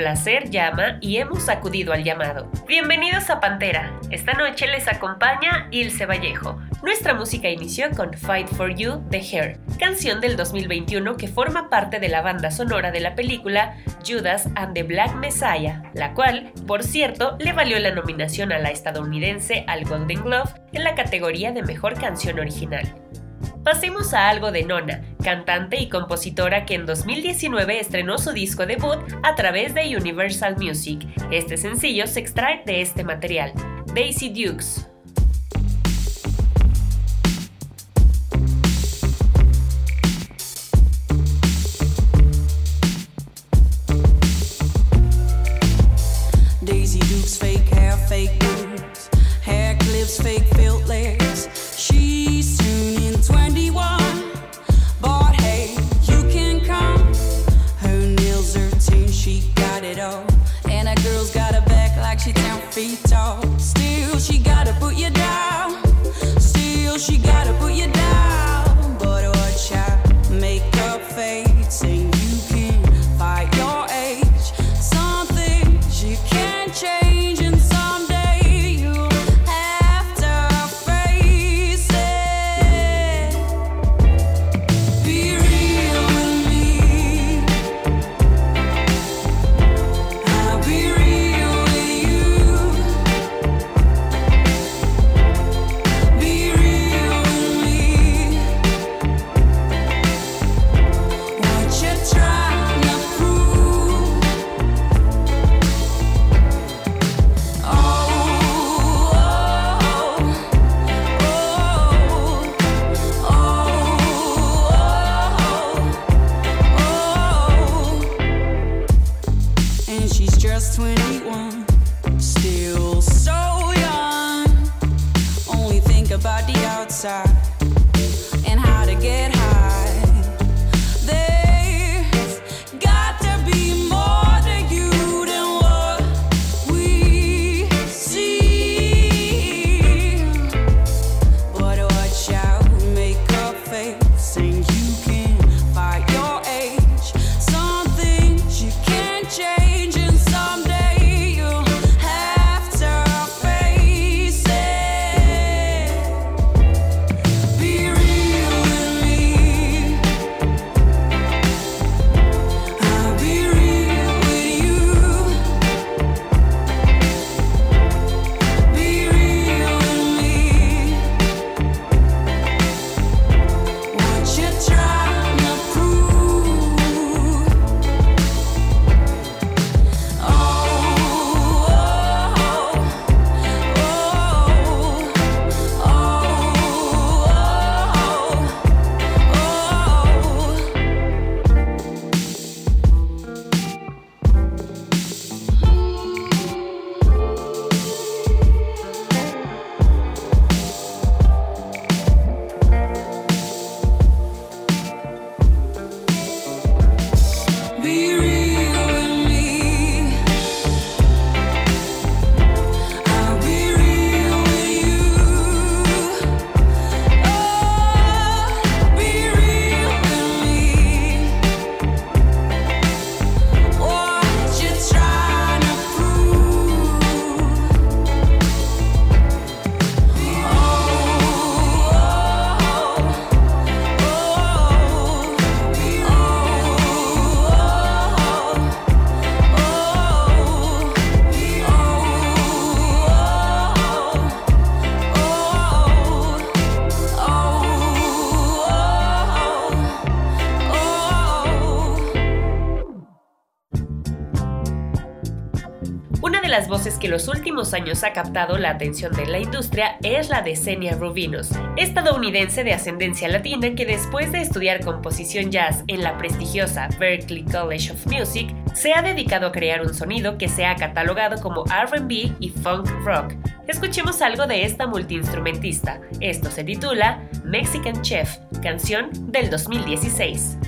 Placer llama y hemos acudido al llamado. Bienvenidos a Pantera. Esta noche les acompaña Ilse Vallejo. Nuestra música inició con Fight for You de Hair, canción del 2021 que forma parte de la banda sonora de la película Judas and the Black Messiah, la cual, por cierto, le valió la nominación a la estadounidense al Golden Glove en la categoría de Mejor Canción Original. Pasemos a algo de Nona, cantante y compositora que en 2019 estrenó su disco debut a través de Universal Music. Este sencillo se extrae de este material, Daisy Dukes. Daisy Dukes, fake hair, fake boobs, hair clips, fake que los últimos años ha captado la atención de la industria es la de Senia Rubinos, estadounidense de ascendencia latina que después de estudiar composición jazz en la prestigiosa Berklee College of Music, se ha dedicado a crear un sonido que se ha catalogado como RB y funk rock. Escuchemos algo de esta multiinstrumentista. Esto se titula Mexican Chef, canción del 2016.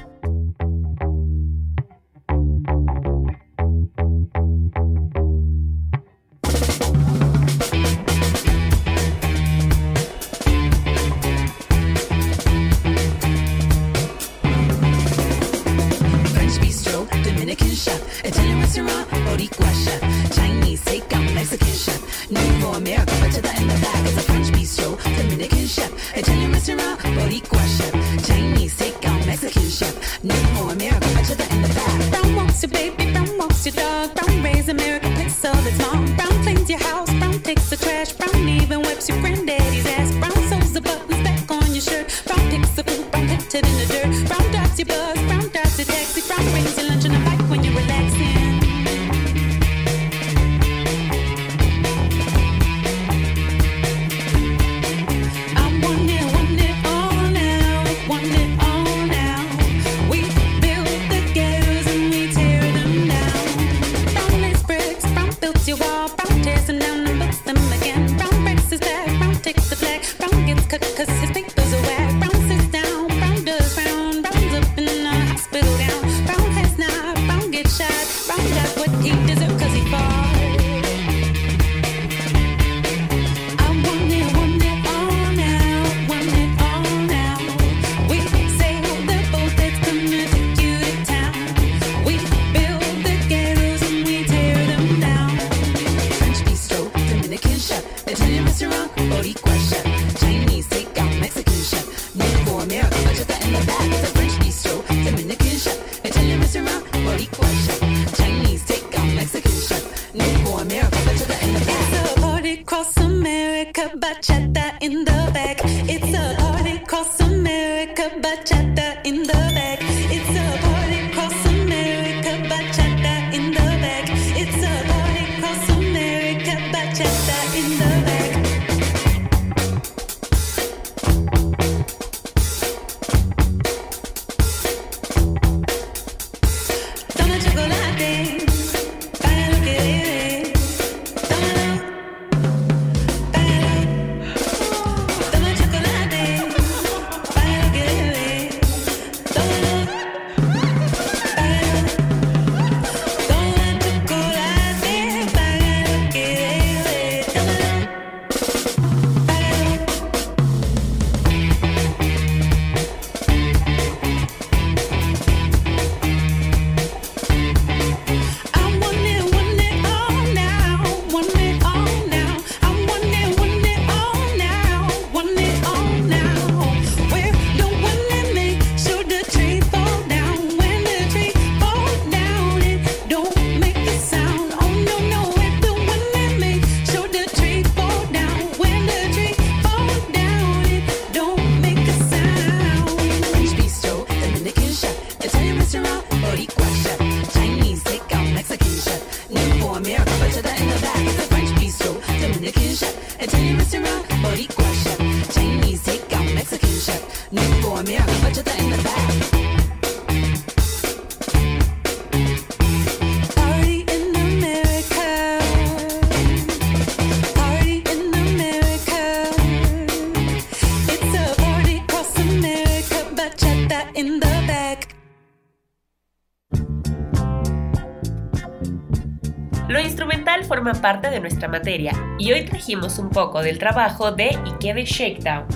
materia y hoy trajimos un poco del trabajo de Ikebe Shakedown,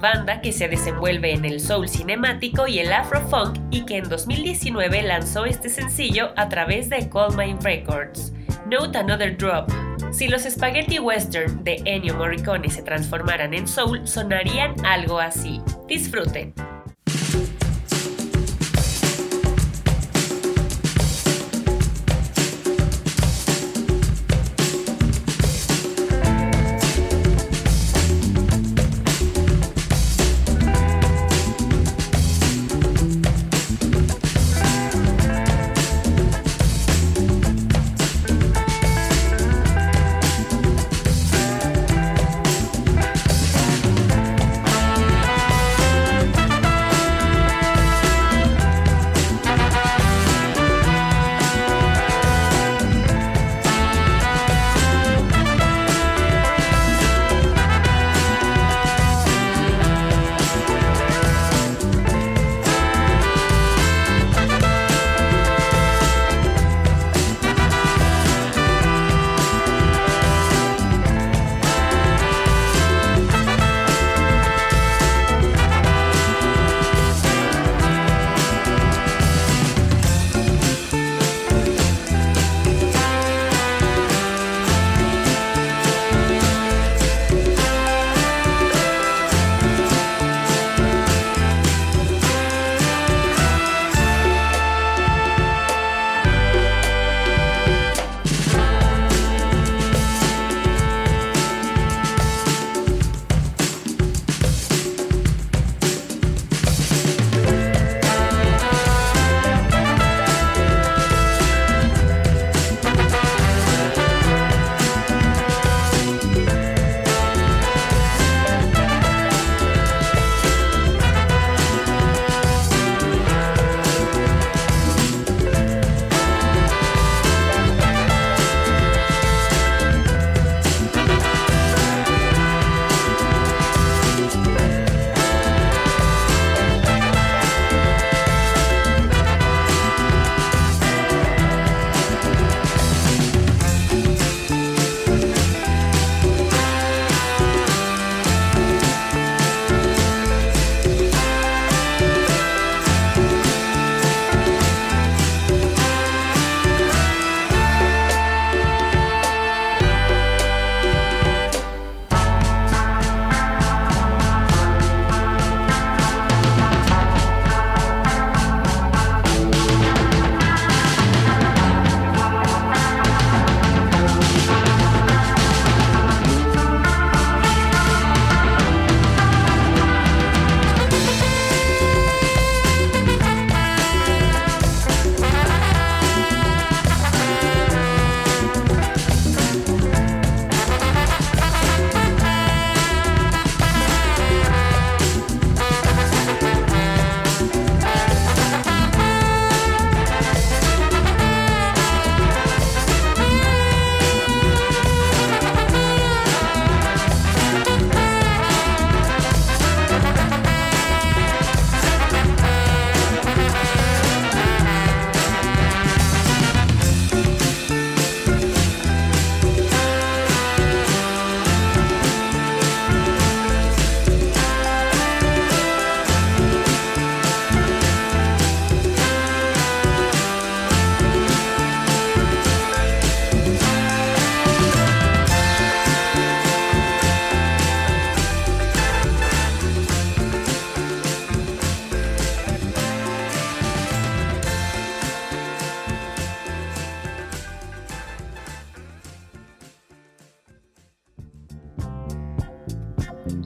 banda que se desenvuelve en el soul cinemático y el afrofunk y que en 2019 lanzó este sencillo a través de Cold Mine Records. Note Another Drop. Si los spaghetti western de Ennio Morricone se transformaran en soul, sonarían algo así. Disfruten.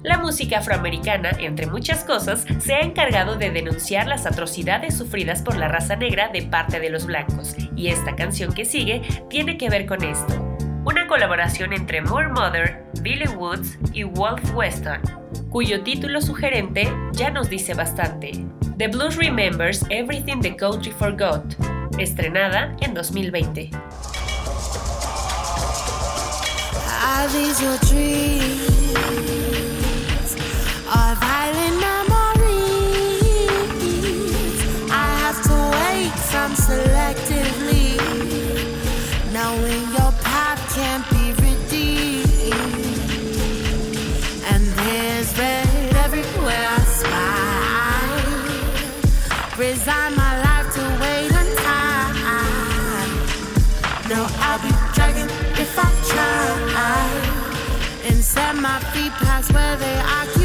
La música afroamericana, entre muchas cosas, se ha encargado de denunciar las atrocidades sufridas por la raza negra de parte de los blancos, y esta canción que sigue tiene que ver con esto. Una colaboración entre Moore Mother, Billy Woods y Wolf Weston, cuyo título sugerente ya nos dice bastante. The Blues Remembers Everything the Country Forgot, estrenada en 2020. Are these your dreams? Selectively, knowing your path can't be redeemed. And there's red everywhere I spy. Resign my life to wait on time. No, I'll be dragging if I try and set my feet past where they occupy.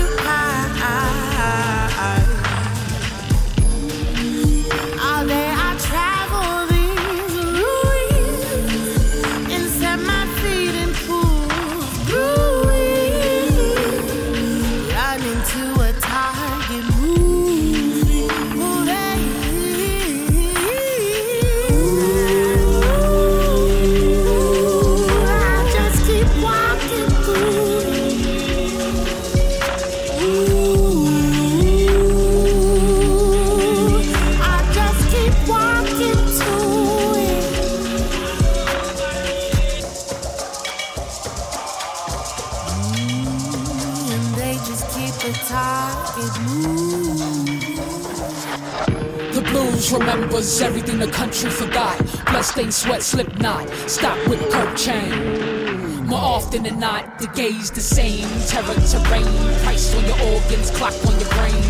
Just keep the target moving. The blues remembers everything the country forgot. Bloodstained sweat, slip knot, stop with curb chain. More often than not, the gaze the same. Terror terrain, price on your organs, clock on your brain.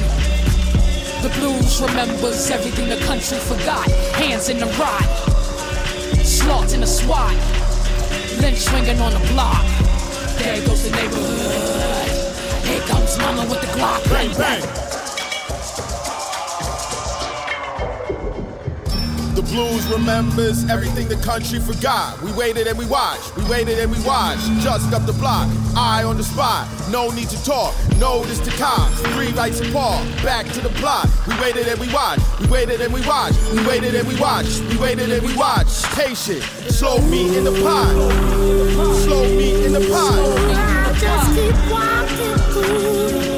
The blues remembers everything the country forgot. Hands in the rot, slaughter in the SWAT, lynch swinging on the block. There goes the neighborhood. Here comes mama with the Glock. Bang, bang. The blues remembers everything the country forgot. We waited and we watched. We waited and we watched. Just up the block, eye on the spot. No need to talk. Notice the cops. Three rights apart. Back to the plot. We waited and we watched. We waited and we watched. We waited and we watched. We waited and we watched. Patient. Slow meat in the pot. Slow meat in the pot. Just keep walking through.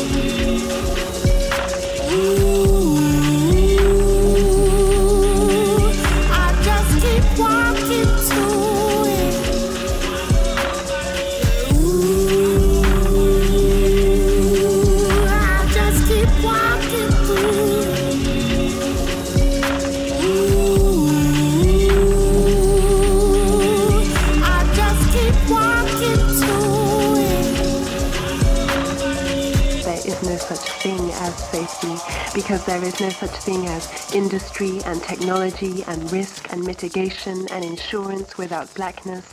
Because there is no such thing as industry and technology and risk and mitigation and insurance without blackness.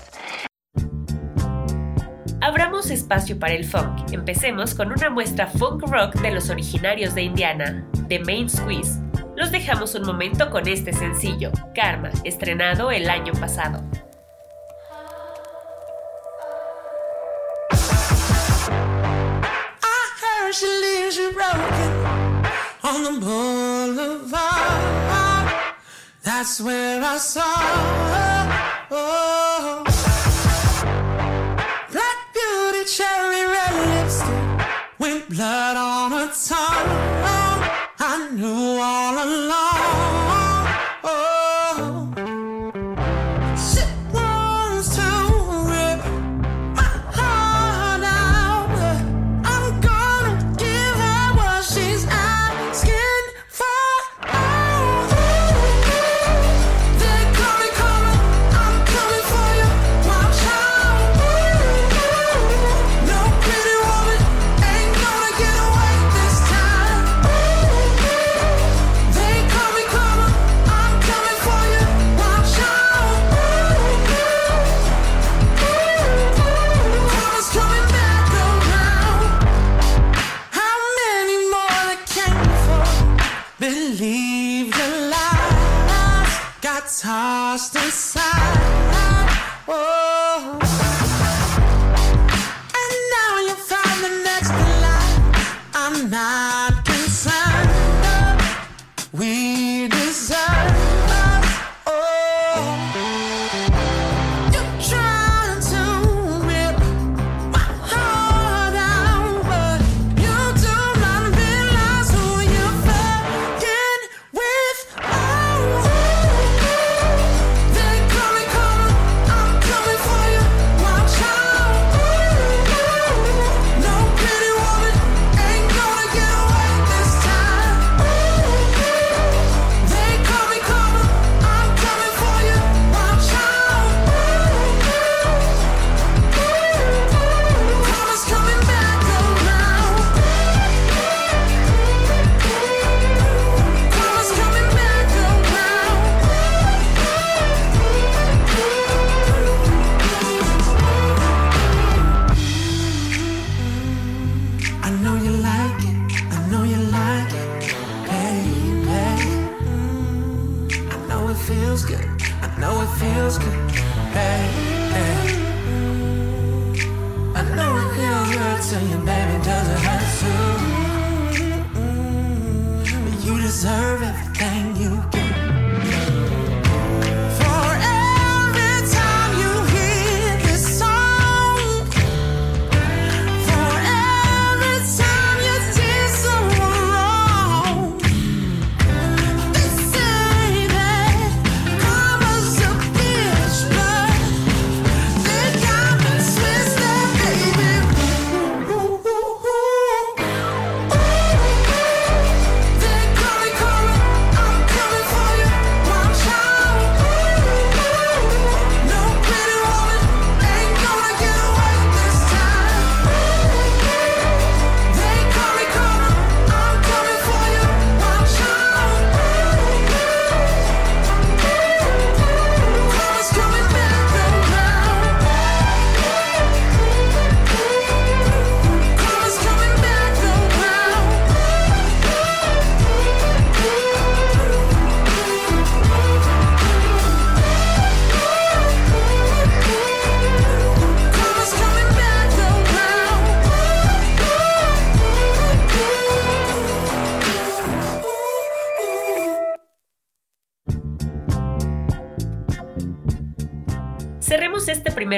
Abramos espacio para el funk. Empecemos con una muestra funk rock de los originarios de Indiana, The Main Squeeze. Los dejamos un momento con este sencillo, Karma, estrenado el año pasado. On the boulevard. That's where I saw her. Oh. Black beauty, cherry red lipstick with blood on her tongue. I knew all along.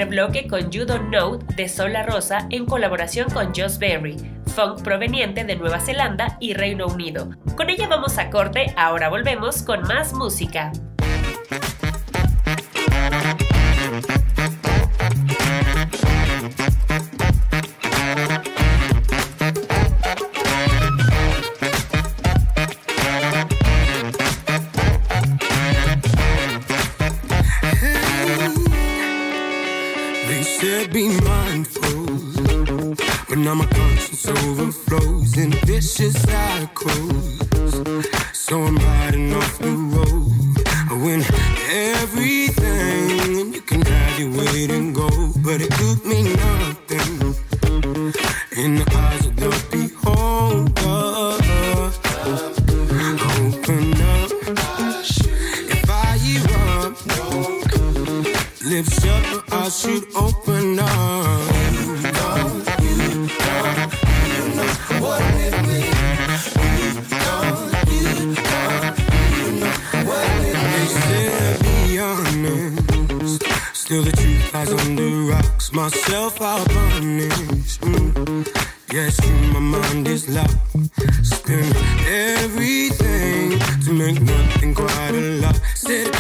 bloque con You Don't Know de Sol La Rosa en colaboración con Joss Berry, funk proveniente de Nueva Zelanda y Reino Unido. Con ella vamos a corte, ahora volvemos con más música. vicious cycle. Still the truth lies under rocks. Myself, I'll punish. Mm. Yes, yeah, my mind is locked. Spend everything to make nothing quite a lot. Said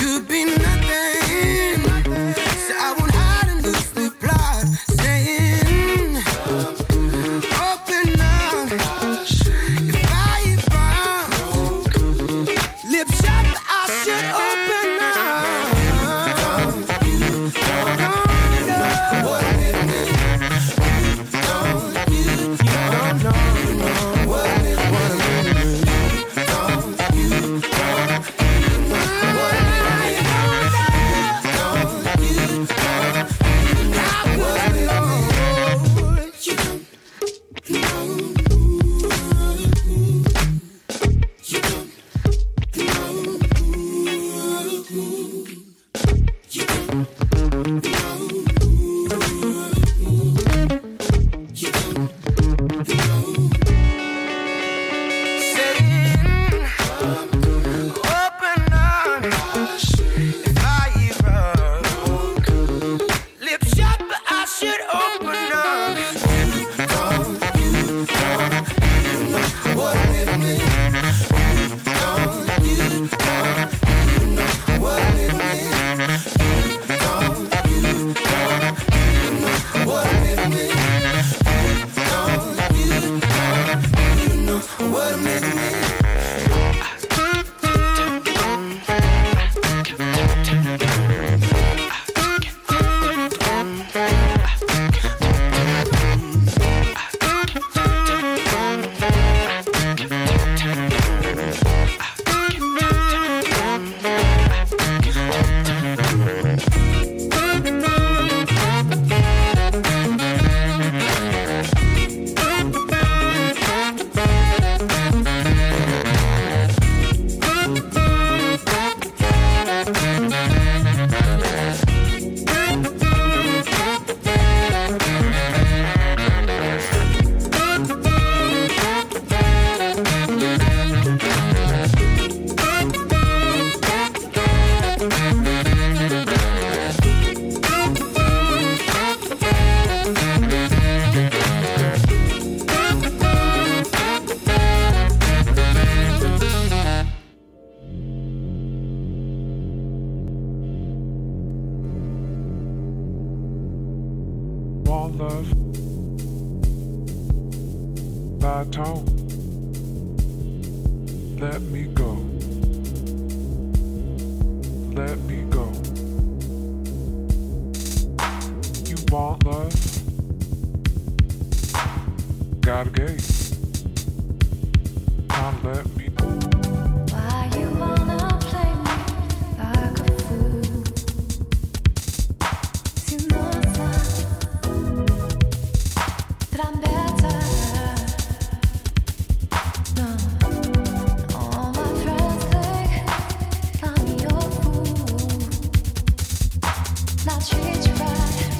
Now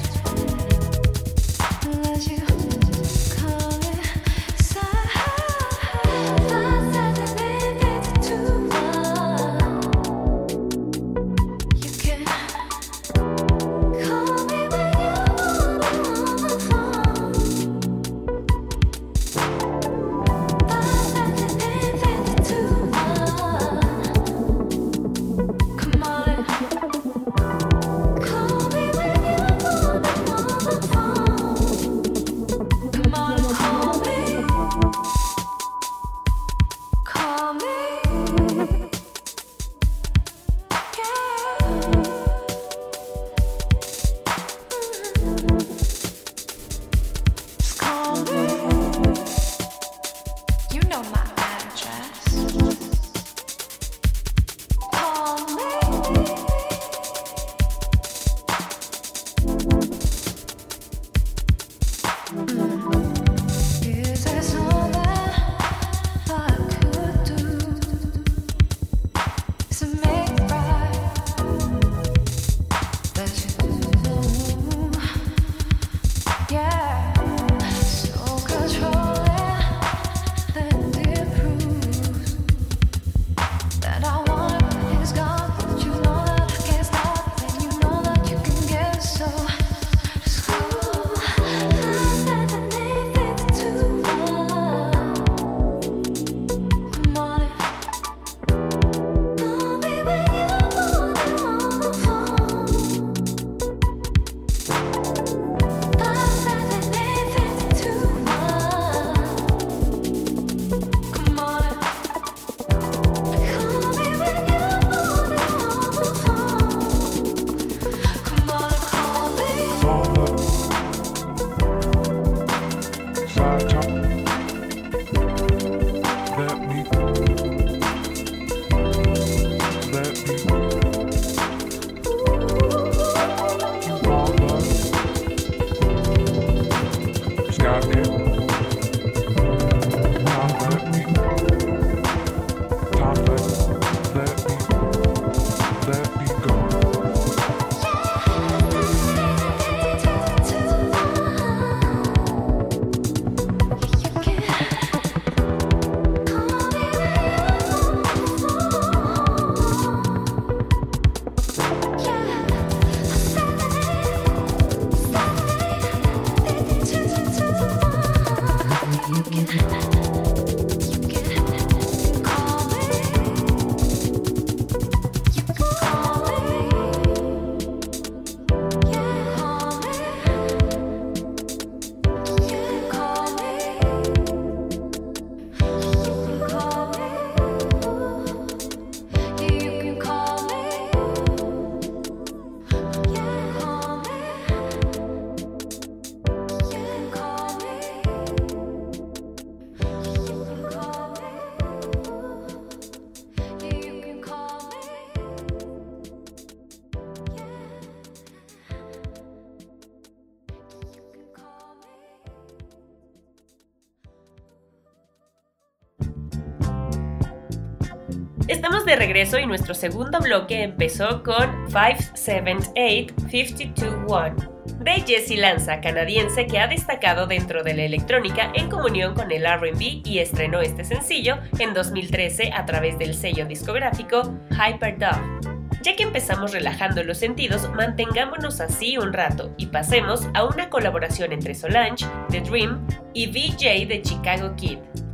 Estamos de regreso y nuestro segundo bloque empezó con 578-521 de Jessie Lanza, canadiense que ha destacado dentro de la electrónica en comunión con el RB y estrenó este sencillo en 2013 a través del sello discográfico Hyperdub. Ya que empezamos relajando los sentidos, mantengámonos así un rato y pasemos a una colaboración entre Solange, The Dream y VJ de Chicago Kid.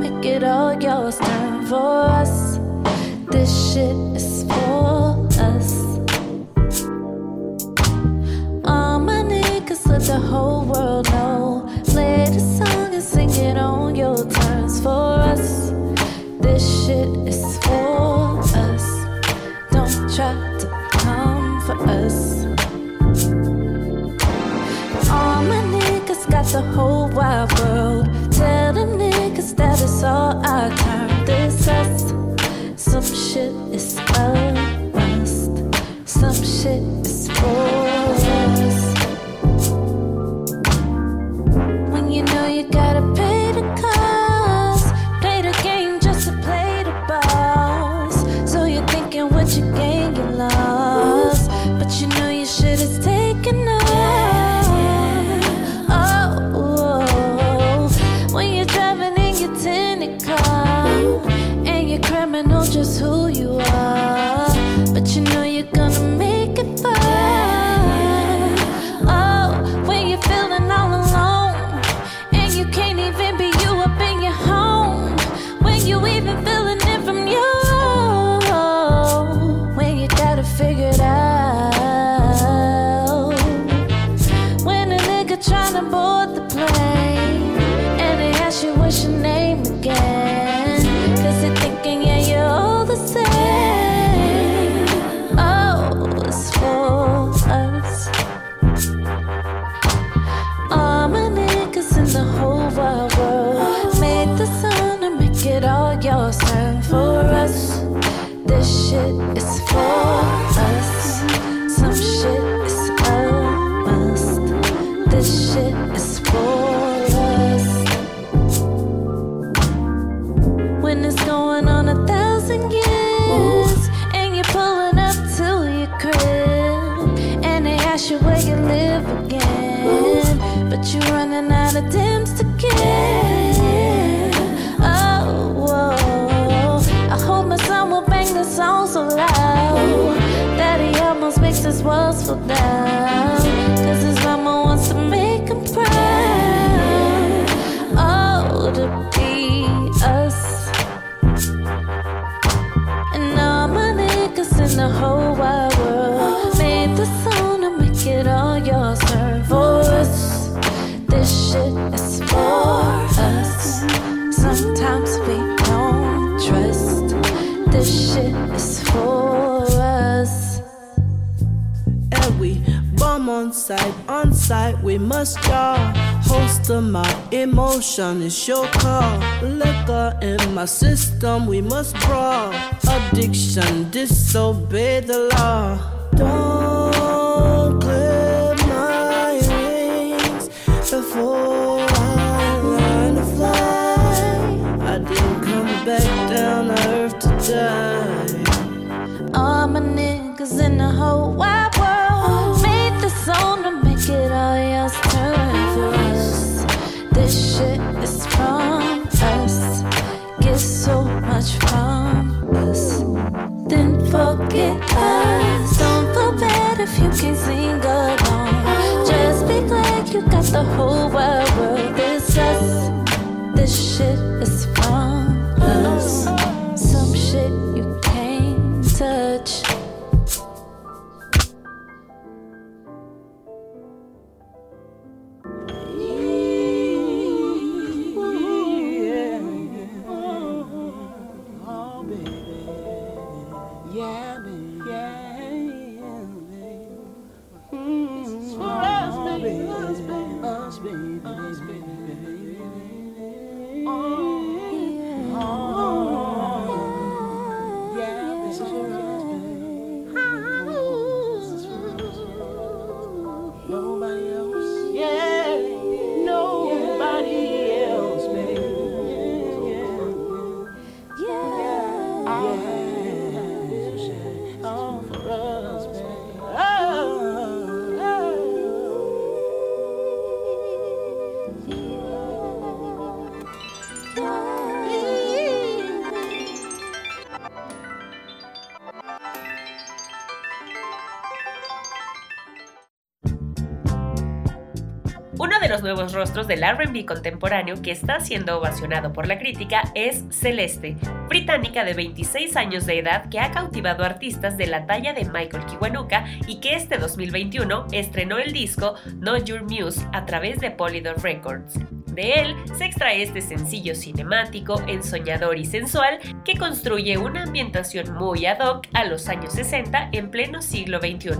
make it all yours. Time for us. This shit is for us. All my niggas let the whole world know. Play the song and sing it on your terms for us. This shit is for us. Don't try to come for us. All my niggas got the whole wide world. Tell them Cause that is all I can resist. Some shit is a must. Some shit is for sight, we must draw Host of my emotion is your call. Liquor in my system, we must brawl. Addiction, disobey the law. Don't clip my wings before I learn to fly. I didn't come back down to earth to die. All my niggas in the whole wide pocket. Don't feel bad if you can't sing along. Just be glad you got the whole wide world. It's us. This shit is from us. Some shit. Los rostros del RB contemporáneo que está siendo ovacionado por la crítica es Celeste, británica de 26 años de edad que ha cautivado artistas de la talla de Michael Kiwanuka y que este 2021 estrenó el disco Know Your Muse a través de Polydor Records. De él se extrae este sencillo cinemático, ensoñador y sensual que construye una ambientación muy ad hoc a los años 60 en pleno siglo XXI.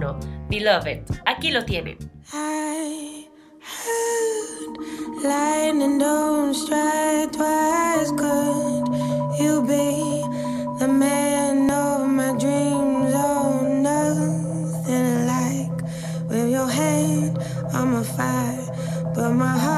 Beloved, aquí lo tienen. Lightning don't strike twice. Could you be the man of my dreams? Oh, nothing like with your hand on my fire, but my heart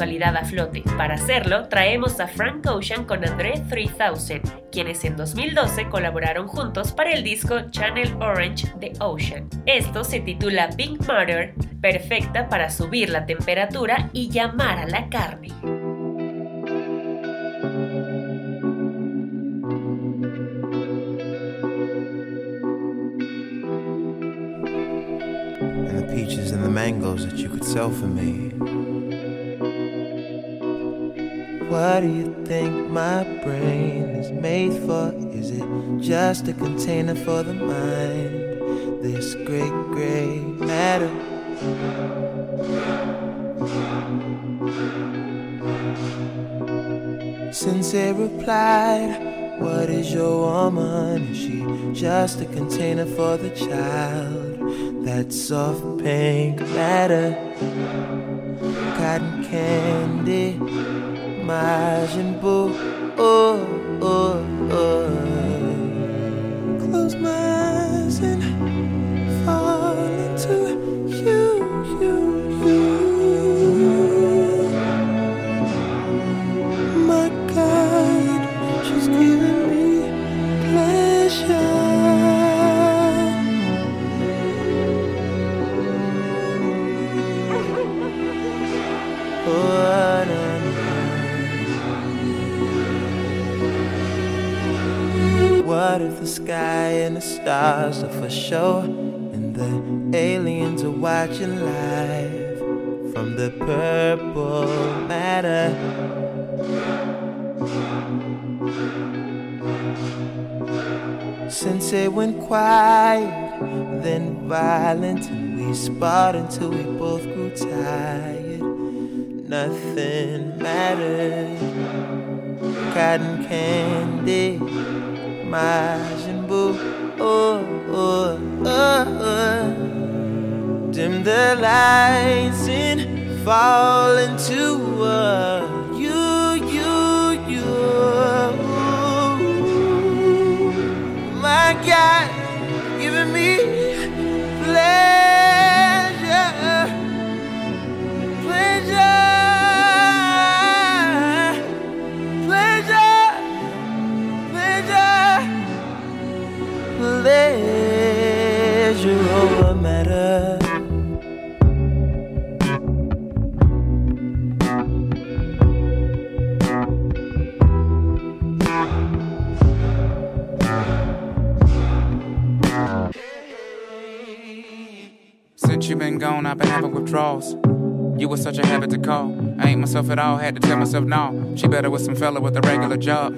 a flote. Para hacerlo, traemos a Frank Ocean con André 3000, quienes en 2012 colaboraron juntos para el disco Channel Orange de Ocean. Esto se titula Pink Matter, perfecta para subir la temperatura y llamar a la carne. the the. What do you think my brain is made for? Is it just a container for the mind? This great gray matter. Sensei replied, What is your woman? Is she just a container for the child? That soft pink matter, cotton candy, Majin Buu. Oh, oh, oh. Stars are for show and the aliens are watching live from the purple matter? Sensei went quiet, then violent, and we sparred until we both grew tired. Nothing mattered. Cotton candy, Majin the lights and fall into you, you, you. My God, I've been having withdrawals. You was such a habit to call. I ain't myself at all, had to tell myself no. She better with some fella with a regular job.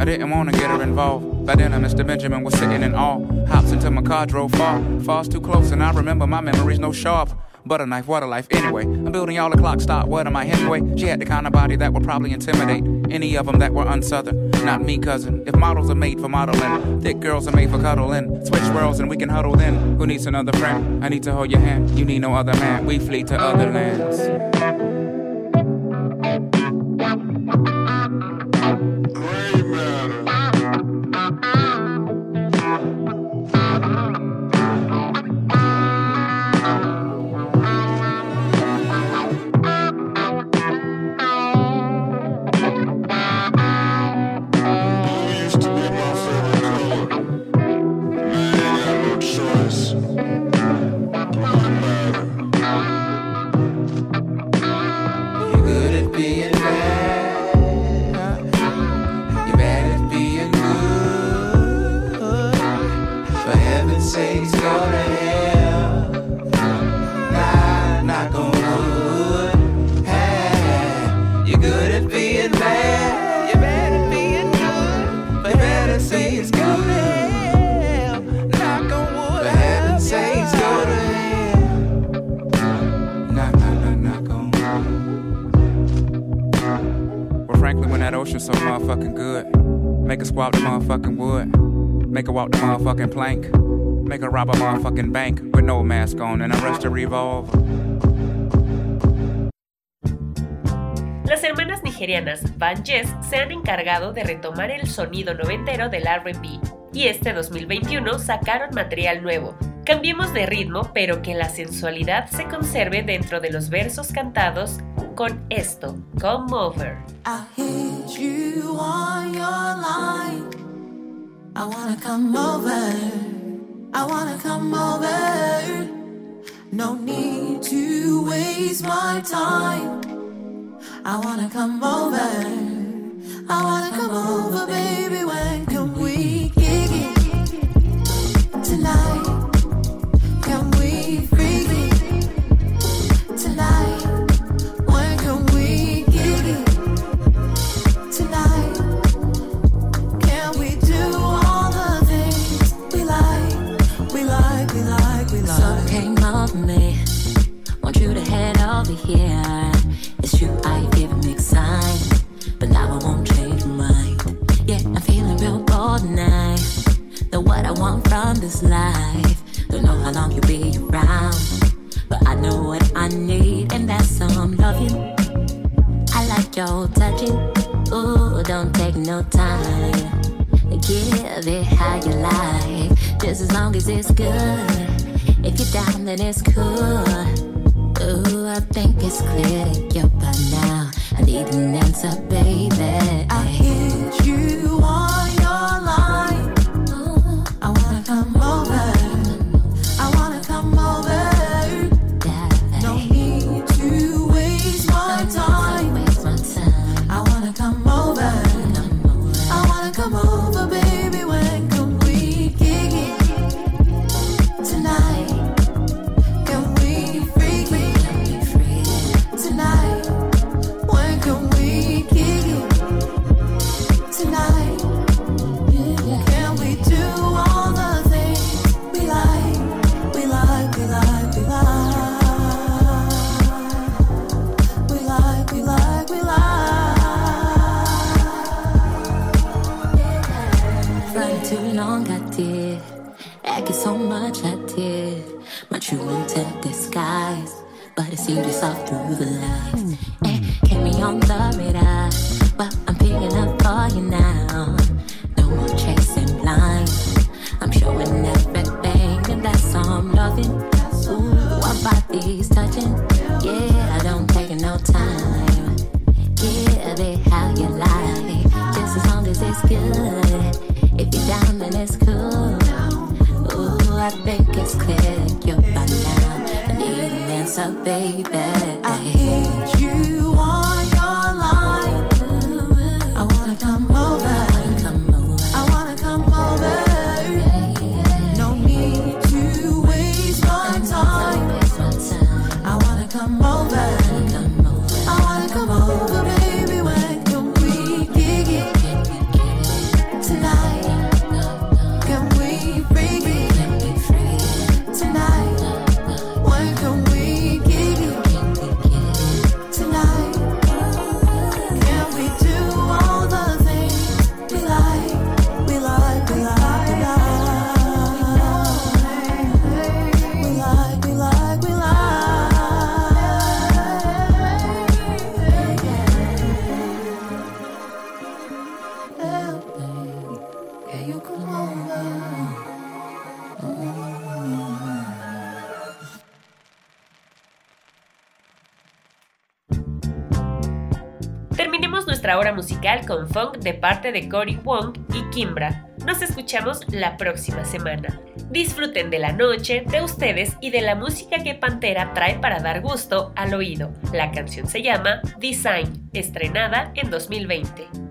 I didn't wanna get her involved. By then, I Mr. Benjamin was sitting in awe. Hops into my car, drove far. Falls too close, and I remember my memories no sharp. Butter knife, what a life, anyway. I'm building y'all a clock stop. What am I, Hemingway? She had the kind of body that would probably intimidate any of them that were unsouthern. Not me, cousin. If models are made for modeling, thick girls are made for cuddling. Switch worlds and we can huddle then. Who needs another friend? I need to hold your hand. You need no other man. We flee to other lands. Motherfucking plank, make her rob a motherfucking bank with no mask on and arrest a revolver. Las hermanas nigerianas Van Jess se han encargado de retomar el sonido noventero del RB y este 2021 sacaron material nuevo. Cambiemos de ritmo, pero que la sensualidad se conserve dentro de los versos cantados con esto, Come Over. I hit you on your line. I wanna come over. I wanna come over. No need to waste my time. I wanna come over. I wanna come over, baby. When can we kick want me. Want you to head over here. It's true, I give a mixed sign. But now I won't change my mind. Yeah, I'm feeling real bold tonight. Know what I want from this life. Don't know how long you'll be around. But I know what I need, and that's some loving. I like your touching. Ooh, don't take no time. Give it how you like, just as long as it's good. If you're down, then it's cool. Ooh, I think it's clear that you're by now. I need an answer, baby. I hit you on bodies touching. Yeah, I don't take no time. Give it how you like, just as long as it's good. If you're down, then it's cool. Ooh, I think it's clear you're by now. I need an answer, baby. Con funk de parte de Cory Wong y Kimbra. Nos escuchamos la próxima semana. Disfruten de la noche, de ustedes y de la música que Pantera trae para dar gusto al oído. La canción se llama Design, estrenada en 2020.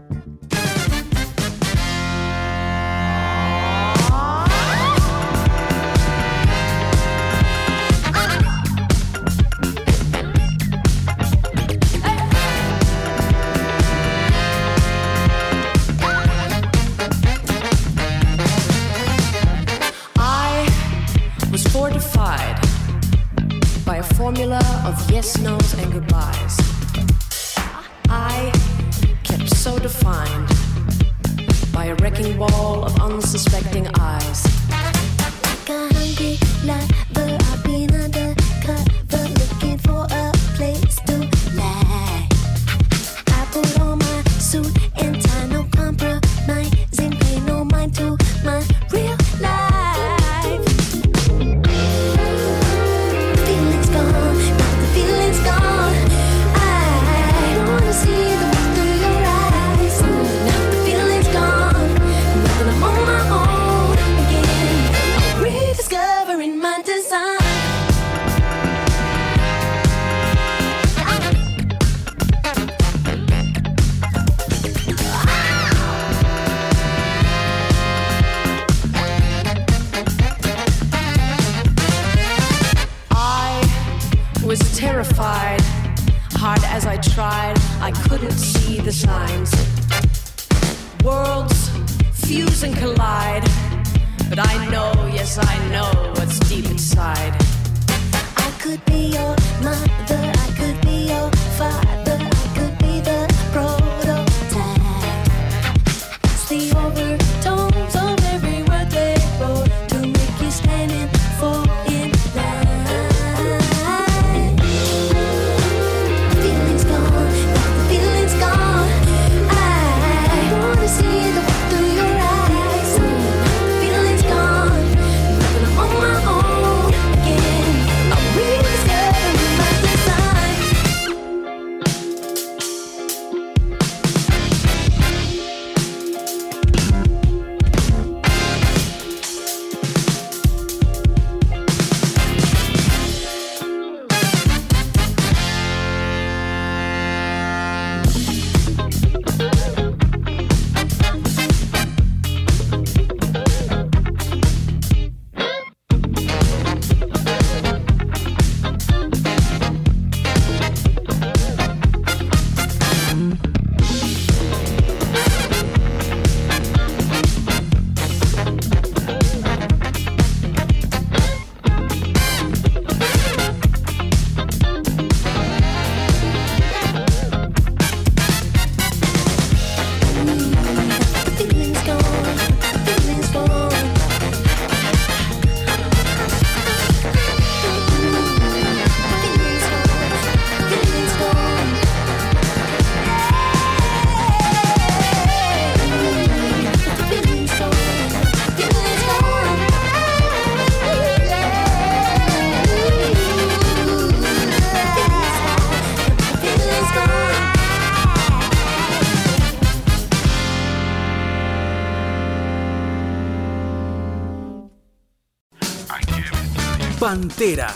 Pantera,